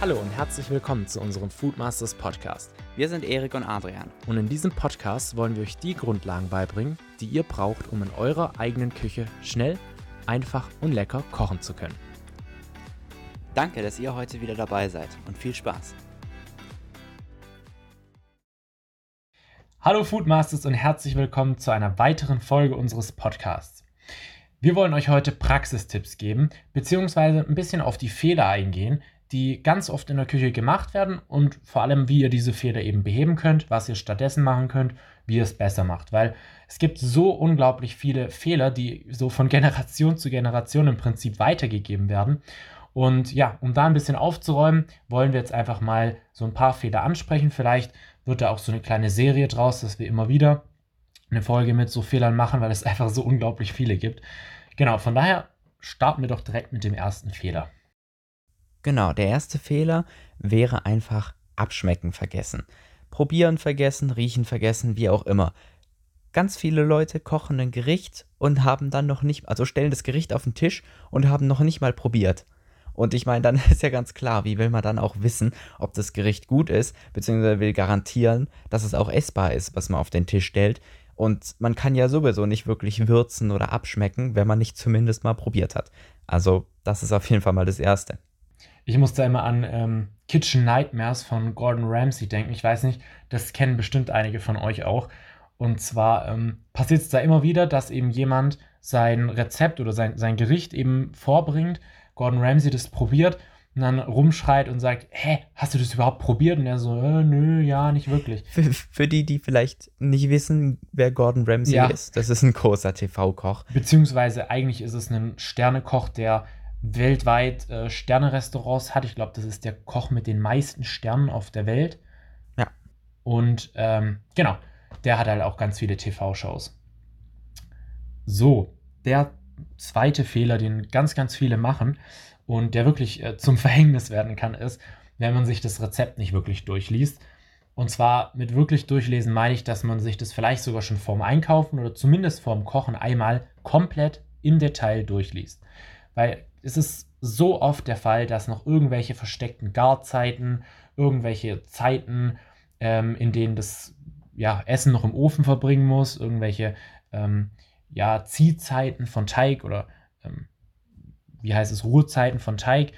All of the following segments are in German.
Hallo und herzlich willkommen zu unserem Foodmasters Podcast. Wir sind Erik und Adrian. Und in diesem Podcast wollen wir euch die Grundlagen beibringen, die ihr braucht, um in eurer eigenen Küche schnell, einfach und lecker kochen zu können. Danke, dass ihr heute wieder dabei seid und viel Spaß. Hallo Foodmasters und herzlich willkommen zu einer weiteren Folge unseres Podcasts. Wir wollen euch heute Praxistipps geben, beziehungsweise ein bisschen auf die Fehler eingehen, die ganz oft in der Küche gemacht werden und vor allem, wie ihr diese Fehler eben beheben könnt, was ihr stattdessen machen könnt, wie ihr es besser macht. Weil es gibt so unglaublich viele Fehler, die so von Generation zu Generation im Prinzip weitergegeben werden. Und ja, um da ein bisschen aufzuräumen, wollen wir jetzt einfach mal so ein paar Fehler ansprechen. Vielleicht wird da auch so eine kleine Serie draus, dass wir immer wieder eine Folge mit so Fehlern machen, weil es einfach so unglaublich viele gibt. Genau, von daher starten wir doch direkt mit dem ersten Fehler. Genau, der erste Fehler wäre einfach abschmecken vergessen. Probieren vergessen, riechen vergessen, wie auch immer. Ganz viele Leute kochen ein Gericht und haben dann noch nicht, also stellen das Gericht auf den Tisch und haben noch nicht mal probiert. Und ich meine, dann ist ja ganz klar, wie will man dann auch wissen, ob das Gericht gut ist, beziehungsweise will garantieren, dass es auch essbar ist, was man auf den Tisch stellt. Und man kann ja sowieso nicht wirklich würzen oder abschmecken, wenn man nicht zumindest mal probiert hat. Also, das ist auf jeden Fall mal das Erste. Ich musste immer an ähm, Kitchen Nightmares von Gordon Ramsay denken. Ich weiß nicht, das kennen bestimmt einige von euch auch. Und zwar ähm, passiert es da immer wieder, dass eben jemand sein Rezept oder sein, sein Gericht eben vorbringt, Gordon Ramsay das probiert und dann rumschreit und sagt, hä, hast du das überhaupt probiert? Und er so, äh, nö, ja, nicht wirklich. Für, für, die, die vielleicht nicht wissen, wer Gordon Ramsay ja. ist, das ist ein großer TV-Koch. Beziehungsweise eigentlich ist es ein Sternekoch, der weltweit äh, Sterne-Restaurants hat. Ich glaube, das ist der Koch mit den meisten Sternen auf der Welt. Ja. Und ähm, genau, der hat halt auch ganz viele TV-Shows. So, der zweite Fehler, den ganz, ganz viele machen und der wirklich äh, zum Verhängnis werden kann, ist, wenn man sich das Rezept nicht wirklich durchliest. Und zwar mit wirklich durchlesen meine ich, dass man sich das vielleicht sogar schon vorm Einkaufen oder zumindest vorm Kochen einmal komplett im Detail durchliest. Weil es ist so oft der Fall, dass noch irgendwelche versteckten Garzeiten, irgendwelche Zeiten, ähm, in denen das ja, Essen noch im Ofen verbringen muss, irgendwelche ähm, ja, Ziehzeiten von Teig oder ähm, wie heißt es, Ruhezeiten von Teig,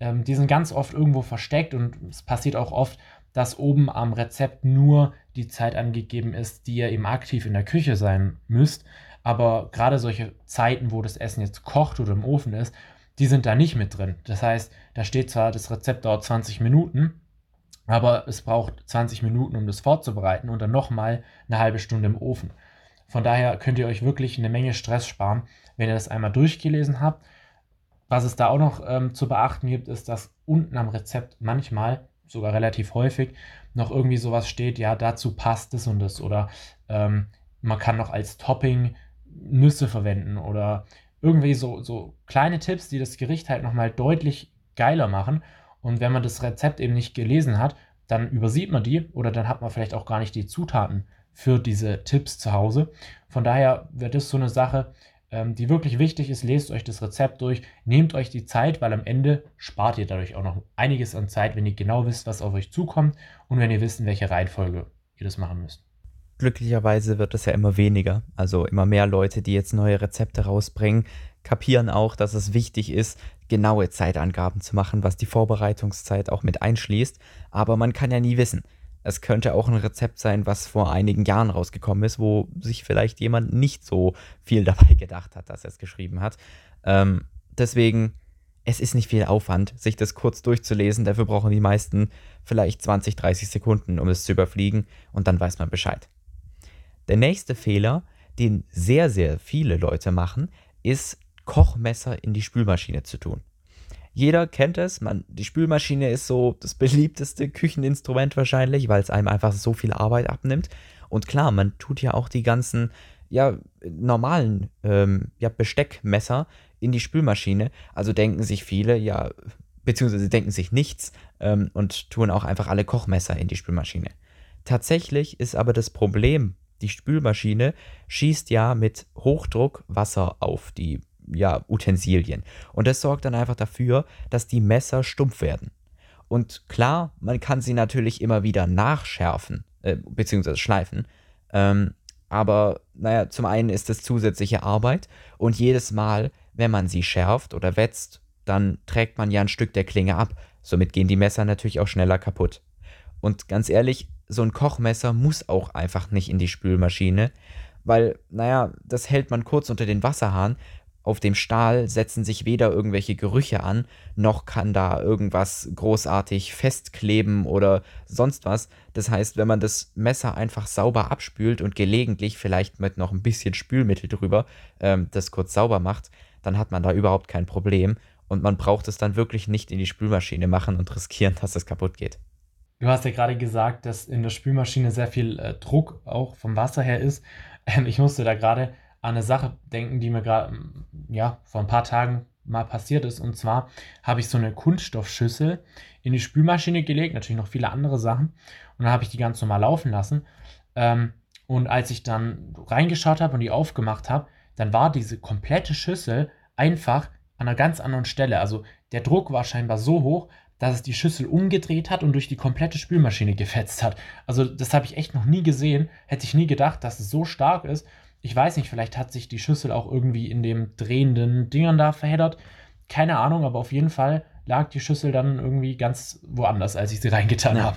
ähm, die sind ganz oft irgendwo versteckt und es passiert auch oft, dass oben am Rezept nur die Zeit angegeben ist, die ihr eben aktiv in der Küche sein müsst. Aber gerade solche Zeiten, wo das Essen jetzt kocht oder im Ofen ist, die sind da nicht mit drin. Das heißt, da steht zwar, das Rezept dauert 20 Minuten, aber es braucht 20 Minuten, um das vorzubereiten und dann nochmal eine halbe Stunde im Ofen. Von daher könnt ihr euch wirklich eine Menge Stress sparen, wenn ihr das einmal durchgelesen habt. Was es da auch noch ähm, zu beachten gibt, ist, dass unten am Rezept manchmal, sogar relativ häufig, noch irgendwie sowas steht, ja, dazu passt es und das. Oder ähm, man kann noch als Topping Nüsse verwenden oder irgendwie so, so kleine Tipps, die das Gericht halt nochmal deutlich geiler machen. Und wenn man das Rezept eben nicht gelesen hat, dann übersieht man die oder dann hat man vielleicht auch gar nicht die Zutaten für diese Tipps zu Hause. Von daher wird das so eine Sache, ähm, die wirklich wichtig ist. Lest euch das Rezept durch, nehmt euch die Zeit, weil am Ende spart ihr dadurch auch noch einiges an Zeit, wenn ihr genau wisst, was auf euch zukommt und wenn ihr wisst, in welcher Reihenfolge ihr das machen müsst glücklicherweise wird es ja immer weniger. Also immer mehr Leute, die jetzt neue Rezepte rausbringen, kapieren auch, dass es wichtig ist, genaue Zeitangaben zu machen, was die Vorbereitungszeit auch mit einschließt. Aber man kann ja nie wissen. Es könnte auch ein Rezept sein, was vor einigen Jahren rausgekommen ist, wo sich vielleicht jemand nicht so viel dabei gedacht hat, dass er es geschrieben hat. Ähm, deswegen, es ist nicht viel Aufwand, sich das kurz durchzulesen. Dafür brauchen die meisten vielleicht 20, 30 Sekunden, um es zu überfliegen und dann weiß man Bescheid. Der nächste Fehler, den sehr, sehr viele Leute machen, ist Kochmesser in die Spülmaschine zu tun. Jeder kennt es, man, die Spülmaschine ist so das beliebteste Kücheninstrument wahrscheinlich, weil es einem einfach so viel Arbeit abnimmt. Und klar, man tut ja auch die ganzen ja, normalen ähm, ja, Besteckmesser in die Spülmaschine. Also denken sich viele, ja, beziehungsweise denken sich nichts ähm, und tun auch einfach alle Kochmesser in die Spülmaschine. Tatsächlich ist aber das Problem die Spülmaschine schießt ja mit Hochdruck Wasser auf die ja, Utensilien. Und das sorgt dann einfach dafür, dass die Messer stumpf werden. Und klar, man kann sie natürlich immer wieder nachschärfen, äh, beziehungsweise schleifen. Ähm, aber naja, zum einen ist es zusätzliche Arbeit und jedes Mal, wenn man sie schärft oder wetzt, dann trägt man ja ein Stück der Klinge ab. Somit gehen die Messer natürlich auch schneller kaputt. Und ganz ehrlich, so ein Kochmesser muss auch einfach nicht in die Spülmaschine, weil, naja, das hält man kurz unter den Wasserhahn. Auf dem Stahl setzen sich weder irgendwelche Gerüche an, noch kann da irgendwas großartig festkleben oder sonst was. Das heißt, wenn man das Messer einfach sauber abspült und gelegentlich vielleicht mit noch ein bisschen Spülmittel drüber ähm, das kurz sauber macht, dann hat man da überhaupt kein Problem und man braucht es dann wirklich nicht in die Spülmaschine machen und riskieren, dass es kaputt geht. Du hast ja gerade gesagt, dass in der Spülmaschine sehr viel äh, Druck auch vom Wasser her ist. Ähm, ich musste da gerade an eine Sache denken, die mir gerade mm, ja, vor ein paar Tagen mal passiert ist. Und zwar habe ich so eine Kunststoffschüssel in die Spülmaschine gelegt, natürlich noch viele andere Sachen. Und dann habe ich die ganz normal laufen lassen. Ähm, und als ich dann reingeschaut habe und die aufgemacht habe, dann war diese komplette Schüssel einfach an einer ganz anderen Stelle. Also der Druck war scheinbar so hoch, dass es die Schüssel umgedreht hat und durch die komplette Spülmaschine gefetzt hat. Also das habe ich echt noch nie gesehen. Hätte ich nie gedacht, dass es so stark ist. Ich weiß nicht, vielleicht hat sich die Schüssel auch irgendwie in dem drehenden Dingern da verheddert. Keine Ahnung, aber auf jeden Fall lag die Schüssel dann irgendwie ganz woanders, als ich sie reingetan ja. habe.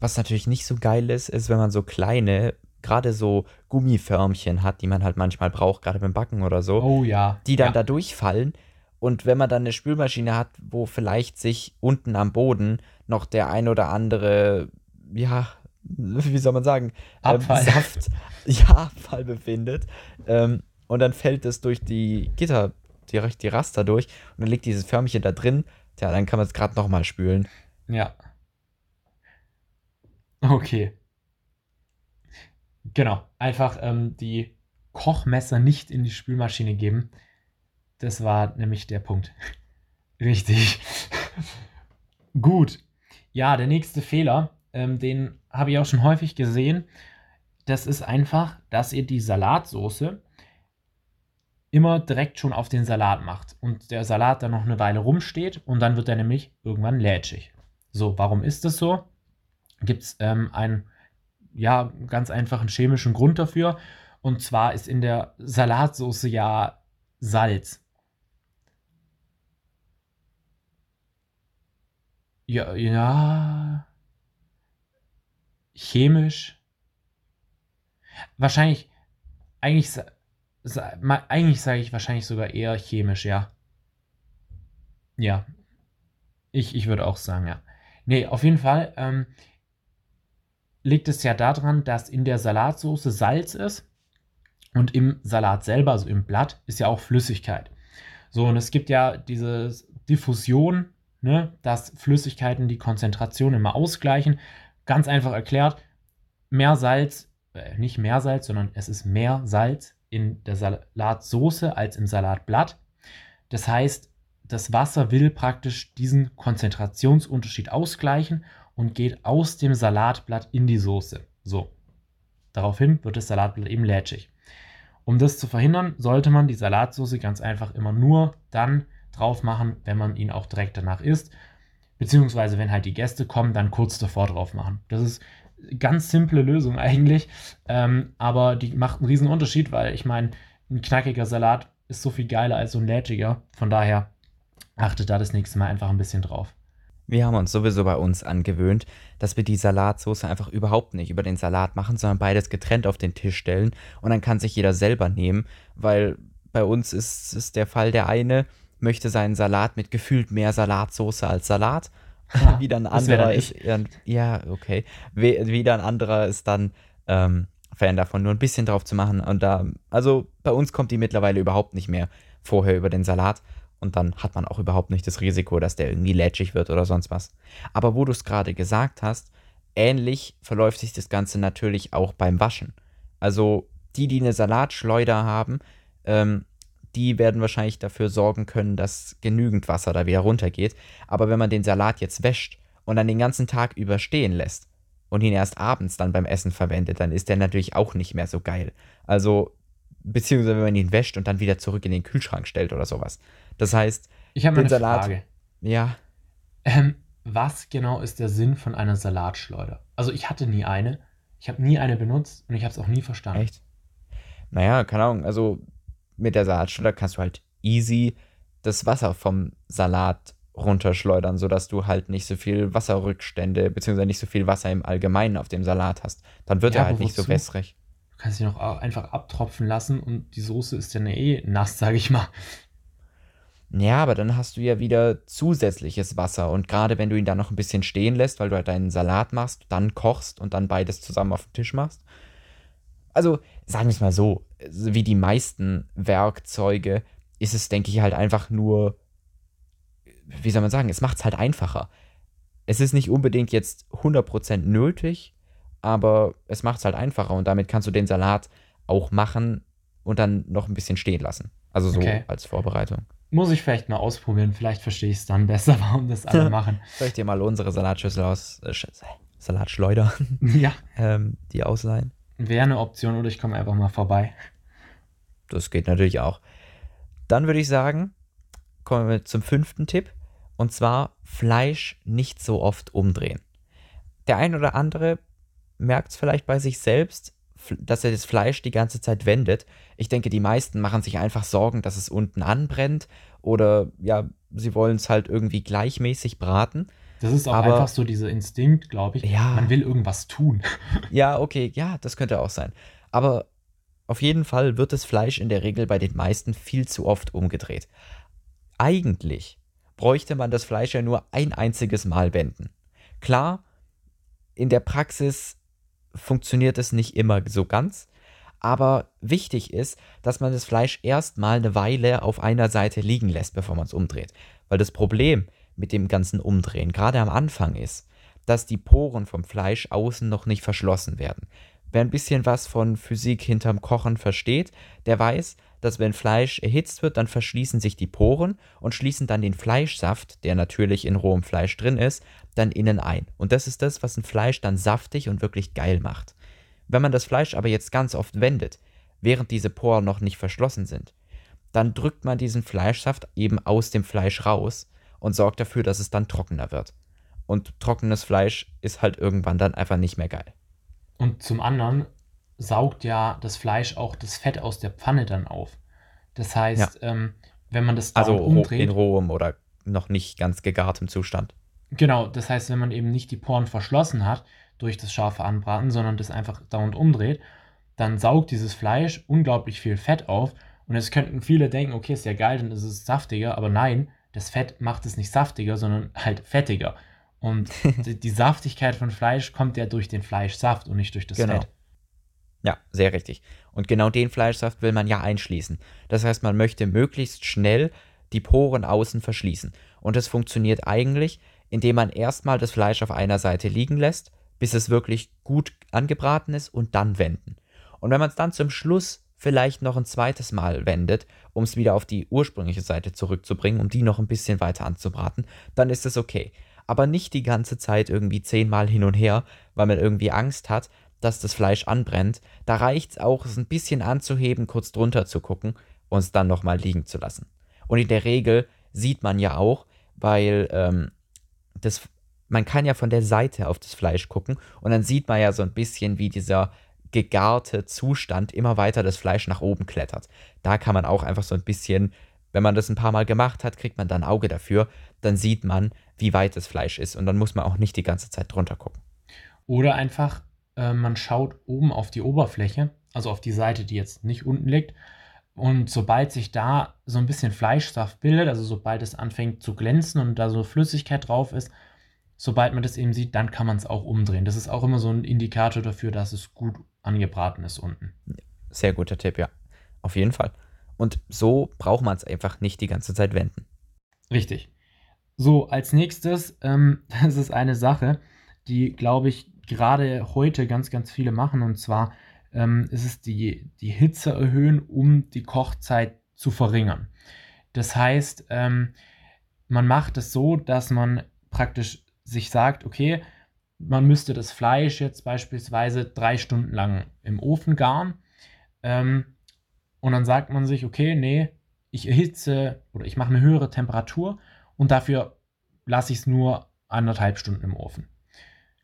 Was natürlich nicht so geil ist, ist, wenn man so kleine, gerade so Gummiförmchen hat, die man halt manchmal braucht, gerade beim Backen oder so. Oh ja. Die dann ja. da durchfallen und wenn man dann eine Spülmaschine hat, wo vielleicht sich unten am Boden noch der ein oder andere, ja, wie soll man sagen, ähm, Saft, ja, Abfall befindet, ähm, und dann fällt es durch die Gitter, die, die Raster durch, und dann liegt dieses Förmchen da drin, tja, dann kann man es gerade nochmal spülen. Ja. Okay. Genau, einfach ähm, die Kochmesser nicht in die Spülmaschine geben. Das war nämlich der Punkt. Richtig. Gut. Ja, der nächste Fehler, ähm, den habe ich auch schon häufig gesehen. Das ist einfach, dass ihr die Salatsoße immer direkt schon auf den Salat macht und der Salat dann noch eine Weile rumsteht und dann wird er nämlich irgendwann lätschig. So, warum ist das so? Gibt es ähm, einen ja, ganz einfachen chemischen Grund dafür. Und zwar ist in der Salatsoße ja Salz. Ja, ja. Chemisch. Wahrscheinlich, eigentlich, eigentlich sage ich wahrscheinlich sogar eher chemisch, ja. Ja. Ich, ich würde auch sagen, ja. Nee, auf jeden Fall ähm, liegt es ja daran, dass in der Salatsauce Salz ist und im Salat selber, also im Blatt, ist ja auch Flüssigkeit. So, und es gibt ja diese Diffusion ne, dass Flüssigkeiten die Konzentration immer ausgleichen. Ganz einfach erklärt, mehr Salz, äh, nicht mehr Salz, sondern es ist mehr Salz in der Salatsoße als im Salatblatt. Das heißt, das Wasser will praktisch diesen Konzentrationsunterschied ausgleichen und geht aus dem Salatblatt in die Soße. So. Daraufhin wird das Salatblatt eben lätschig. Um das zu verhindern, sollte man die Salatsauce ganz einfach immer nur dann drauf machen, wenn man ihn auch direkt danach isst. Beziehungsweise, wenn halt die Gäste kommen, dann kurz davor drauf machen. Das ist eine ganz simple Lösung eigentlich, ähm, aber die macht einen riesen Unterschied, weil ich meine, ein knackiger Salat ist so viel geiler als so ein lätschiger. Von daher achtet da das nächste Mal einfach ein bisschen drauf. Wir haben uns sowieso bei uns angewöhnt, dass wir die Salatsauce einfach überhaupt nicht über den Salat machen, sondern beides getrennt auf den Tisch stellen und dann kann sich jeder selber nehmen, weil bei uns ist es der Fall, der eine möchte seinen Salat mit gefühlt mehr Salatsauce als Salat. Ja, wieder ein anderer ist, ja, okay. Wieder ein anderer ist dann ähm, Fan davon, nur ein bisschen drauf zu machen. Und da, also bei uns kommt die mittlerweile überhaupt nicht mehr vorher über den Salat. Und dann hat man auch überhaupt nicht das Risiko, dass der irgendwie lätschig wird oder sonst was. Aber wo du es gerade gesagt hast, ähnlich verläuft sich das Ganze natürlich auch beim Waschen. Also die, die eine Salatschleuder haben, ähm, die werden wahrscheinlich dafür sorgen können, dass genügend Wasser da wieder runtergeht. Aber wenn man den Salat jetzt wäscht und dann den ganzen Tag überstehen lässt und ihn erst abends dann beim Essen verwendet, dann ist der natürlich auch nicht mehr so geil. Also, beziehungsweise wenn man ihn wäscht und dann wieder zurück in den Kühlschrank stellt oder sowas. Das heißt, ich habe eine Salat, Frage. Ja. Ähm, was genau ist der Sinn von einer Salatschleuder? Also ich hatte nie eine. Ich habe nie eine benutzt und ich habe es auch nie verstanden. Echt? Naja, keine Ahnung. Also mit der Salatschleuder kannst du halt easy das Wasser vom Salat runterschleudern, sodass du halt nicht so viel Wasserrückstände, beziehungsweise nicht so viel Wasser im Allgemeinen auf dem Salat hast. Dann wird Ja, er halt nicht so wässrig. Du kannst sie noch au- einfach abtropfen lassen und die Soße ist dann eh nass, sage ich mal. Ja, aber dann hast du ja wieder zusätzliches Wasser. Und gerade wenn du ihn dann noch ein bisschen stehen lässt, weil du halt deinen Salat machst, dann kochst und dann beides zusammen auf den Tisch machst. Also, sagen wir es mal so, wie die meisten Werkzeuge ist es, denke ich, halt einfach nur, wie soll man sagen, es macht es halt einfacher. Es ist nicht unbedingt jetzt 100% nötig, aber es macht es halt einfacher und damit kannst du den Salat auch machen und dann noch ein bisschen stehen lassen. Also so Okay. als Vorbereitung. Muss ich vielleicht mal ausprobieren. Vielleicht verstehe ich es dann besser, warum das alle machen. Soll ich dir mal unsere Salatschüssel aus äh, Sch- Salatschleuder, Ja, ähm, die ausleihen? Wäre eine Option oder ich komme einfach mal vorbei. Das geht natürlich auch. Dann würde ich sagen, kommen wir zum fünften Tipp. Und zwar Fleisch nicht so oft umdrehen. Der ein oder andere merkt es vielleicht bei sich selbst, dass er das Fleisch die ganze Zeit wendet. Ich denke, die meisten machen sich einfach Sorgen, dass es unten anbrennt oder ja, sie wollen es halt irgendwie gleichmäßig braten. Das ist auch Aber- einfach so dieser Instinkt, glaube ich. Ja. Man will irgendwas tun. Ja, okay, ja, das könnte auch sein. Aber auf jeden Fall wird das Fleisch in der Regel bei den meisten viel zu oft umgedreht. Eigentlich bräuchte man das Fleisch ja nur ein einziges Mal wenden. Klar, in der Praxis funktioniert es nicht immer so ganz, aber wichtig ist, dass man das Fleisch erstmal eine Weile auf einer Seite liegen lässt, bevor man es umdreht. Weil das Problem mit dem ganzen Umdrehen, gerade am Anfang ist, dass die Poren vom Fleisch außen noch nicht verschlossen werden. Wer ein bisschen was von Physik hinterm Kochen versteht, der weiß, dass wenn Fleisch erhitzt wird, dann verschließen sich die Poren und schließen dann den Fleischsaft, der natürlich in rohem Fleisch drin ist, dann innen ein. Und das ist das, was ein Fleisch dann saftig und wirklich geil macht. Wenn man das Fleisch aber jetzt ganz oft wendet, während diese Poren noch nicht verschlossen sind, dann drückt man diesen Fleischsaft eben aus dem Fleisch raus und sorgt dafür, dass es dann trockener wird. Und trockenes Fleisch ist halt irgendwann dann einfach nicht mehr geil. Und zum anderen saugt ja das Fleisch auch das Fett aus der Pfanne dann auf. Das heißt, ähm, wenn man das Also umdreht, in rohem oder noch nicht ganz gegartem Zustand. Genau, das heißt, wenn man eben nicht die Poren verschlossen hat durch das scharfe Anbraten, sondern das einfach dauernd umdreht, dann saugt dieses Fleisch unglaublich viel Fett auf. Und jetzt könnten viele denken, okay, ist ja geil, dann ist es saftiger, aber nein, das Fett macht es nicht saftiger, sondern halt fettiger. Und die, die Saftigkeit von Fleisch kommt ja durch den Fleischsaft und nicht durch das Genau. Fett. Ja, sehr richtig. Und genau den Fleischsaft will man ja einschließen. Das heißt, man möchte möglichst schnell die Poren außen verschließen. Und das funktioniert eigentlich, indem man erstmal das Fleisch auf einer Seite liegen lässt, bis es wirklich gut angebraten ist und dann wenden. Und wenn man es dann zum Schluss vielleicht noch ein zweites Mal wendet, um es wieder auf die ursprüngliche Seite zurückzubringen, um die noch ein bisschen weiter anzubraten, dann ist es okay. Aber nicht die ganze Zeit irgendwie zehnmal hin und her, weil man irgendwie Angst hat, dass das Fleisch anbrennt. Da reicht es auch, es ein bisschen anzuheben, kurz drunter zu gucken und es dann nochmal liegen zu lassen. Und in der Regel sieht man ja auch, weil ähm, das, man kann ja von der Seite auf das Fleisch gucken und dann sieht man ja so ein bisschen, wie dieser gegarte Zustand immer weiter das Fleisch nach oben klettert. Da kann man auch einfach so ein bisschen, wenn man das ein paar Mal gemacht hat, kriegt man dann ein Auge dafür, dann sieht man, wie weit das Fleisch ist und dann muss man auch nicht die ganze Zeit drunter gucken. Oder einfach, äh, man schaut oben auf die Oberfläche, also auf die Seite, die jetzt nicht unten liegt. Und sobald sich da so ein bisschen Fleischsaft bildet, also sobald es anfängt zu glänzen und da so Flüssigkeit drauf ist, sobald man das eben sieht, dann kann man es auch umdrehen. Das ist auch immer so ein Indikator dafür, dass es gut angebraten ist unten. Sehr guter Tipp, ja. Auf jeden Fall. Und so braucht man es einfach nicht die ganze Zeit wenden. Richtig. So, als nächstes, ähm, das ist eine Sache, die, glaube ich, gerade heute ganz, ganz viele machen. Und zwar ähm, ist es die, die Hitze erhöhen, um die Kochzeit zu verringern. Das heißt, ähm, man macht es so, dass man praktisch sich sagt, okay, man müsste das Fleisch jetzt beispielsweise drei Stunden lang im Ofen garen. Ähm, und dann sagt man sich, okay, nee, ich erhitze oder ich mache eine höhere Temperatur und dafür lasse ich es nur anderthalb Stunden im Ofen.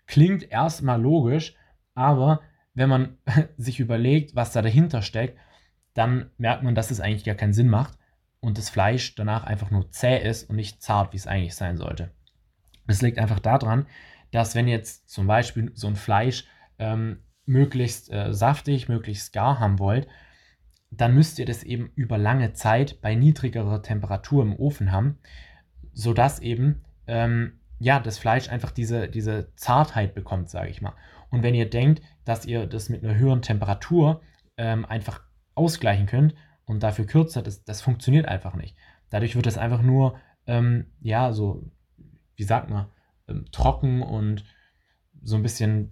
Klingt erstmal logisch, aber wenn man sich überlegt, was da dahinter steckt, dann merkt man, dass es eigentlich gar keinen Sinn macht und das Fleisch danach einfach nur zäh ist und nicht zart, wie es eigentlich sein sollte. Das liegt einfach daran, dass wenn jetzt zum Beispiel so ein Fleisch ähm, möglichst äh, saftig, möglichst gar haben wollt, dann müsst ihr das eben über lange Zeit bei niedrigerer Temperatur im Ofen haben, sodass eben ähm, ja, das Fleisch einfach diese, diese Zartheit bekommt, sage ich mal. Und wenn ihr denkt, dass ihr das mit einer höheren Temperatur ähm, einfach ausgleichen könnt und dafür kürzer, das, das funktioniert einfach nicht. Dadurch wird es einfach nur, ähm, ja, so, wie sagt man, ähm, trocken und so ein bisschen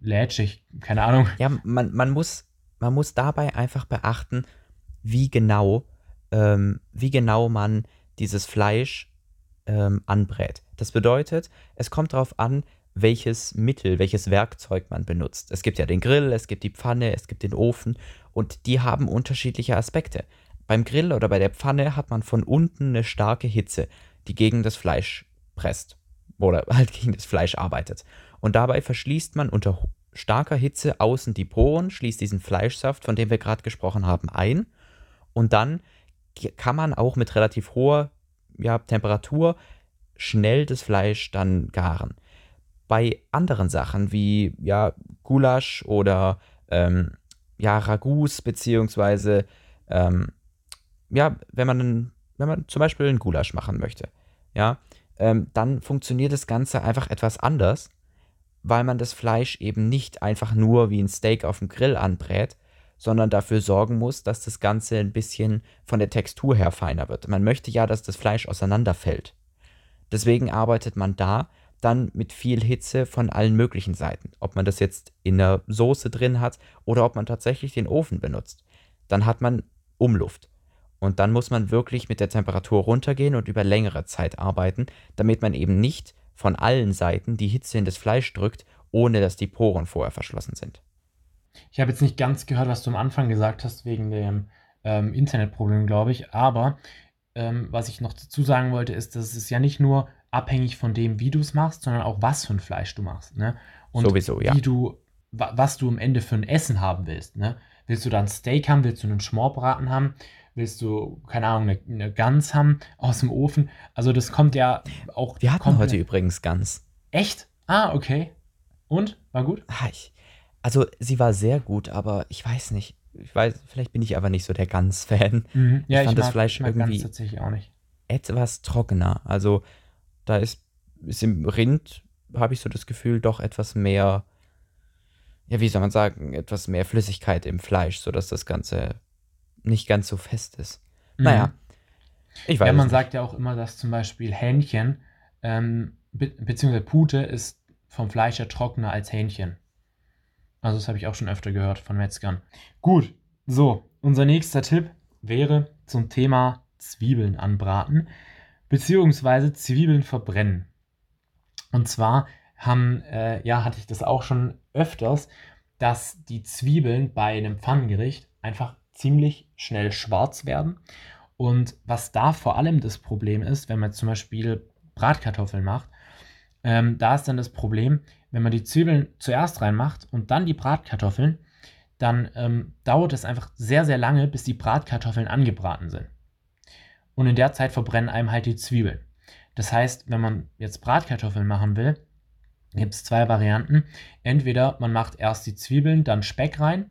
lätschig, keine Ahnung. Ja, man, man, muss, man muss dabei einfach beachten, wie genau, ähm, wie genau man dieses Fleisch ähm, anbrät. Das bedeutet, es kommt darauf an, welches Mittel, welches Werkzeug man benutzt. Es gibt ja den Grill, es gibt die Pfanne, es gibt den Ofen und die haben unterschiedliche Aspekte. Beim Grill oder bei der Pfanne hat man von unten eine starke Hitze, die gegen das Fleisch presst oder halt gegen das Fleisch arbeitet. Und dabei verschließt man unter starker Hitze außen die Poren, schließt diesen Fleischsaft, von dem wir gerade gesprochen haben, ein. Und dann kann man auch mit relativ hoher ja, Temperatur schnell das Fleisch dann garen. Bei anderen Sachen wie ja, Gulasch oder ähm, ja, Ragouts, beziehungsweise ähm, ja, wenn man, wenn man zum Beispiel einen Gulasch machen möchte, ja, ähm, dann funktioniert das Ganze einfach etwas anders, weil man das Fleisch eben nicht einfach nur wie ein Steak auf dem Grill anbrät, sondern dafür sorgen muss, dass das Ganze ein bisschen von der Textur her feiner wird. Man möchte ja, dass das Fleisch auseinanderfällt. Deswegen arbeitet man da dann mit viel Hitze von allen möglichen Seiten. Ob man das jetzt in der Soße drin hat oder ob man tatsächlich den Ofen benutzt. Dann hat man Umluft. Und dann muss man wirklich mit der Temperatur runtergehen und über längere Zeit arbeiten, damit man eben nicht von allen Seiten die Hitze in das Fleisch drückt, ohne dass die Poren vorher verschlossen sind. Ich habe jetzt nicht ganz gehört, was du am Anfang gesagt hast, wegen dem ähm, Internetproblem, glaube ich. Aber ähm, was ich noch dazu sagen wollte, ist, dass es ja nicht nur abhängig von dem, wie du es machst, sondern auch was für ein Fleisch du machst. Ne? Und Sowieso, ja. Wie du, was du am Ende für ein Essen haben willst. Ne? Willst du da ein Steak haben? Willst du einen Schmorbraten haben? Willst du, keine Ahnung, eine, eine Gans haben aus dem Ofen? Also das kommt ja auch. Wir hatten heute übrigens Gans. Echt? Ah, okay. Und? War gut? Ah, ich, also sie war sehr gut, aber ich weiß nicht. Ich weiß, vielleicht bin ich aber nicht so der Gans-Fan. Mhm. Ja, ich fand ich das mag, Fleisch ich mag irgendwie Gans tatsächlich auch nicht. etwas trockener. Also da ist, ist im Rind, habe ich so das Gefühl, doch etwas mehr, ja, wie soll man sagen, etwas mehr Flüssigkeit im Fleisch, sodass das Ganze nicht ganz so fest ist. Mhm. Naja, ich weiß Ja, man es sagt ja auch immer, dass zum Beispiel Hähnchen, ähm, be beziehungsweise Pute ist vom Fleisch her trockener als Hähnchen. Also das habe ich auch schon öfter gehört von Metzgern. Gut, so, unser nächster Tipp wäre zum Thema Zwiebeln anbraten, beziehungsweise Zwiebeln verbrennen. Und zwar haben, äh, ja, hatte ich das auch schon öfters, dass die Zwiebeln bei einem Pfannengericht einfach ziemlich schnell schwarz werden. Und was da vor allem das Problem ist, wenn man zum Beispiel Bratkartoffeln macht, ähm, da ist dann das Problem, wenn man die Zwiebeln zuerst reinmacht und dann die Bratkartoffeln, dann ähm, dauert es einfach sehr, sehr lange, bis die Bratkartoffeln angebraten sind. Und in der Zeit verbrennen einem halt die Zwiebeln. Das heißt, wenn man jetzt Bratkartoffeln machen will, gibt es zwei Varianten. Entweder man macht erst die Zwiebeln, dann Speck rein,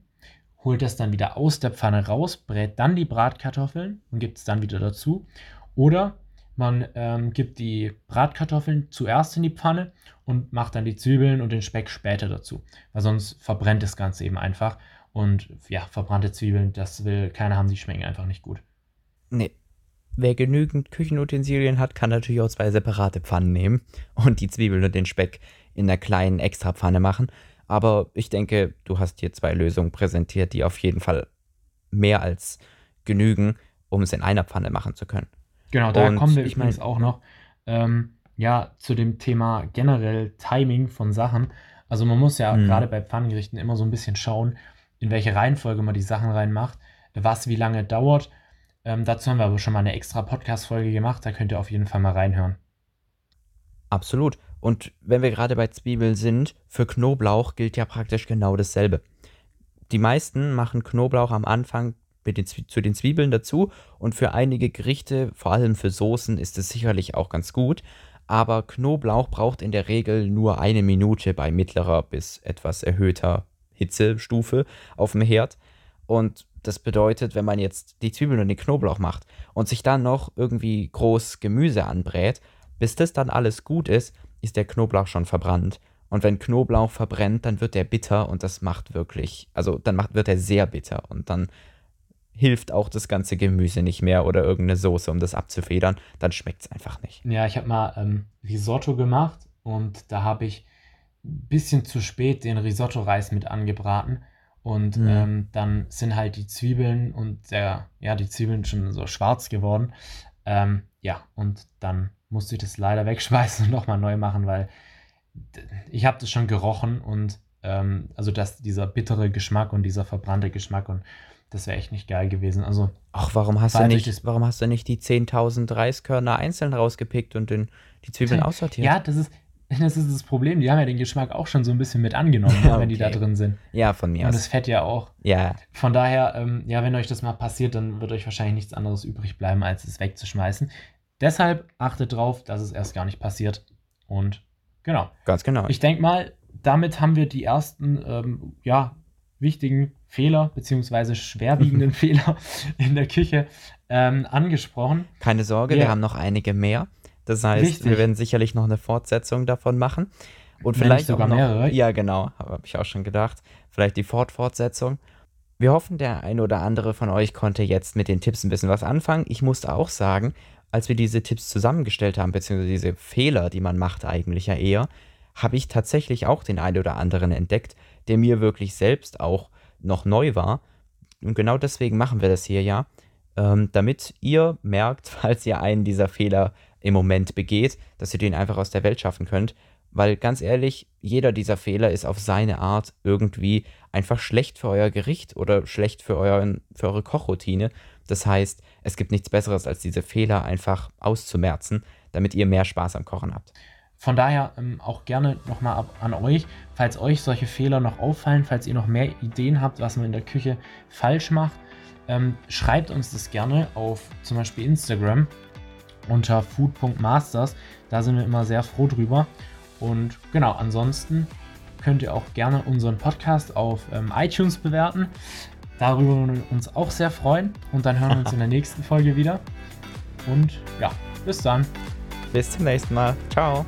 holt das dann wieder aus der Pfanne raus, brät dann die Bratkartoffeln und gibt es dann wieder dazu. Oder man ähm, gibt die Bratkartoffeln zuerst in die Pfanne und macht dann die Zwiebeln und den Speck später dazu. Weil sonst verbrennt das Ganze eben einfach. Und ja, verbrannte Zwiebeln, das will keiner haben, die schmecken einfach nicht gut. Nee. Wer genügend Küchenutensilien hat, kann natürlich auch zwei separate Pfannen nehmen und die Zwiebeln und den Speck in einer kleinen Extrapfanne machen. Aber ich denke, du hast hier zwei Lösungen präsentiert, die auf jeden Fall mehr als genügen, um es in einer Pfanne machen zu können. Genau, da kommen wir ich übrigens mein- auch noch ähm, ja, zu dem Thema generell Timing von Sachen. Also man muss ja Mhm. gerade bei Pfannengerichten immer so ein bisschen schauen, in welche Reihenfolge man die Sachen reinmacht, was wie lange dauert. Ähm, dazu haben wir aber schon mal eine extra Podcast-Folge gemacht, da könnt ihr auf jeden Fall mal reinhören. Absolut. Und wenn wir gerade bei Zwiebeln sind, für Knoblauch gilt ja praktisch genau dasselbe. Die meisten machen Knoblauch am Anfang den, zu den Zwiebeln dazu und für einige Gerichte, vor allem für Soßen, ist es sicherlich auch ganz gut. Aber Knoblauch braucht in der Regel nur eine Minute bei mittlerer bis etwas erhöhter Hitzestufe auf dem Herd. Und das bedeutet, wenn man jetzt die Zwiebeln und den Knoblauch macht und sich dann noch irgendwie groß Gemüse anbrät, bis das dann alles gut ist, ist der Knoblauch schon verbrannt. Und wenn Knoblauch verbrennt, dann wird der bitter und das macht wirklich, also dann macht, wird er sehr bitter und dann hilft auch das ganze Gemüse nicht mehr oder irgendeine Soße, um das abzufedern, dann schmeckt es einfach nicht. Ja, ich habe mal ähm, Risotto gemacht und da habe ich ein bisschen zu spät den Risotto-Reis mit angebraten und mhm. ähm, dann sind halt die Zwiebeln und der, ja, die Zwiebeln schon so schwarz geworden. Ähm, ja, und dann musste ich das leider wegschmeißen und nochmal neu machen, weil ich habe das schon gerochen und ähm, also dass dieser bittere Geschmack und dieser verbrannte Geschmack und das wäre echt nicht geil gewesen. Also ach, warum hast du nicht, warum hast du nicht die 10.000 Reiskörner einzeln rausgepickt und den, die Zwiebeln aussortiert? Ja, das ist das ist das Problem. Die haben ja den Geschmack auch schon so ein bisschen mit angenommen, okay. wenn die da drin sind. Ja, von mir Und das Fett ja auch. Ja. Von daher, ähm, ja, wenn euch das mal passiert, dann wird euch wahrscheinlich nichts anderes übrig bleiben, als es wegzuschmeißen. Deshalb achtet drauf, dass es erst gar nicht passiert. Und genau. Ganz genau. Ich denke mal, damit haben wir die ersten, ähm, ja, wichtigen Fehler beziehungsweise schwerwiegenden Fehler in der Küche ähm, angesprochen. Keine Sorge, ja. wir haben noch einige mehr. Das heißt, Richtig. wir werden sicherlich noch eine Fortsetzung davon machen. Und Wenn vielleicht sogar noch, mehrere. Ja, genau, habe ich auch schon gedacht. Vielleicht die Fortfortsetzung. Wir hoffen, der ein oder andere von euch konnte jetzt mit den Tipps ein bisschen was anfangen. Ich musste auch sagen, als wir diese Tipps zusammengestellt haben, beziehungsweise diese Fehler, die man macht eigentlich ja eher, habe ich tatsächlich auch den einen oder anderen entdeckt, der mir wirklich selbst auch noch neu war. Und genau deswegen machen wir das hier ja, ähm, damit ihr merkt, falls ihr einen dieser Fehler im Moment begeht, dass ihr den einfach aus der Welt schaffen könnt. Weil ganz ehrlich, jeder dieser Fehler ist auf seine Art irgendwie einfach schlecht für euer Gericht oder schlecht für, euren, für eure Kochroutine. Das heißt, es gibt nichts Besseres, als diese Fehler einfach auszumerzen, damit ihr mehr Spaß am Kochen habt. Von daher ähm, auch gerne nochmal an euch, falls euch solche Fehler noch auffallen, falls ihr noch mehr Ideen habt, was man in der Küche falsch macht, ähm, schreibt uns das gerne auf zum Beispiel Instagram unter food.masters. Da sind wir immer sehr froh drüber. Und genau, ansonsten könnt ihr auch gerne unseren Podcast auf ähm, iTunes bewerten. Darüber würden wir uns auch sehr freuen. Und dann hören wir uns in der nächsten Folge wieder. Und ja, bis dann. Bis zum nächsten Mal. Ciao.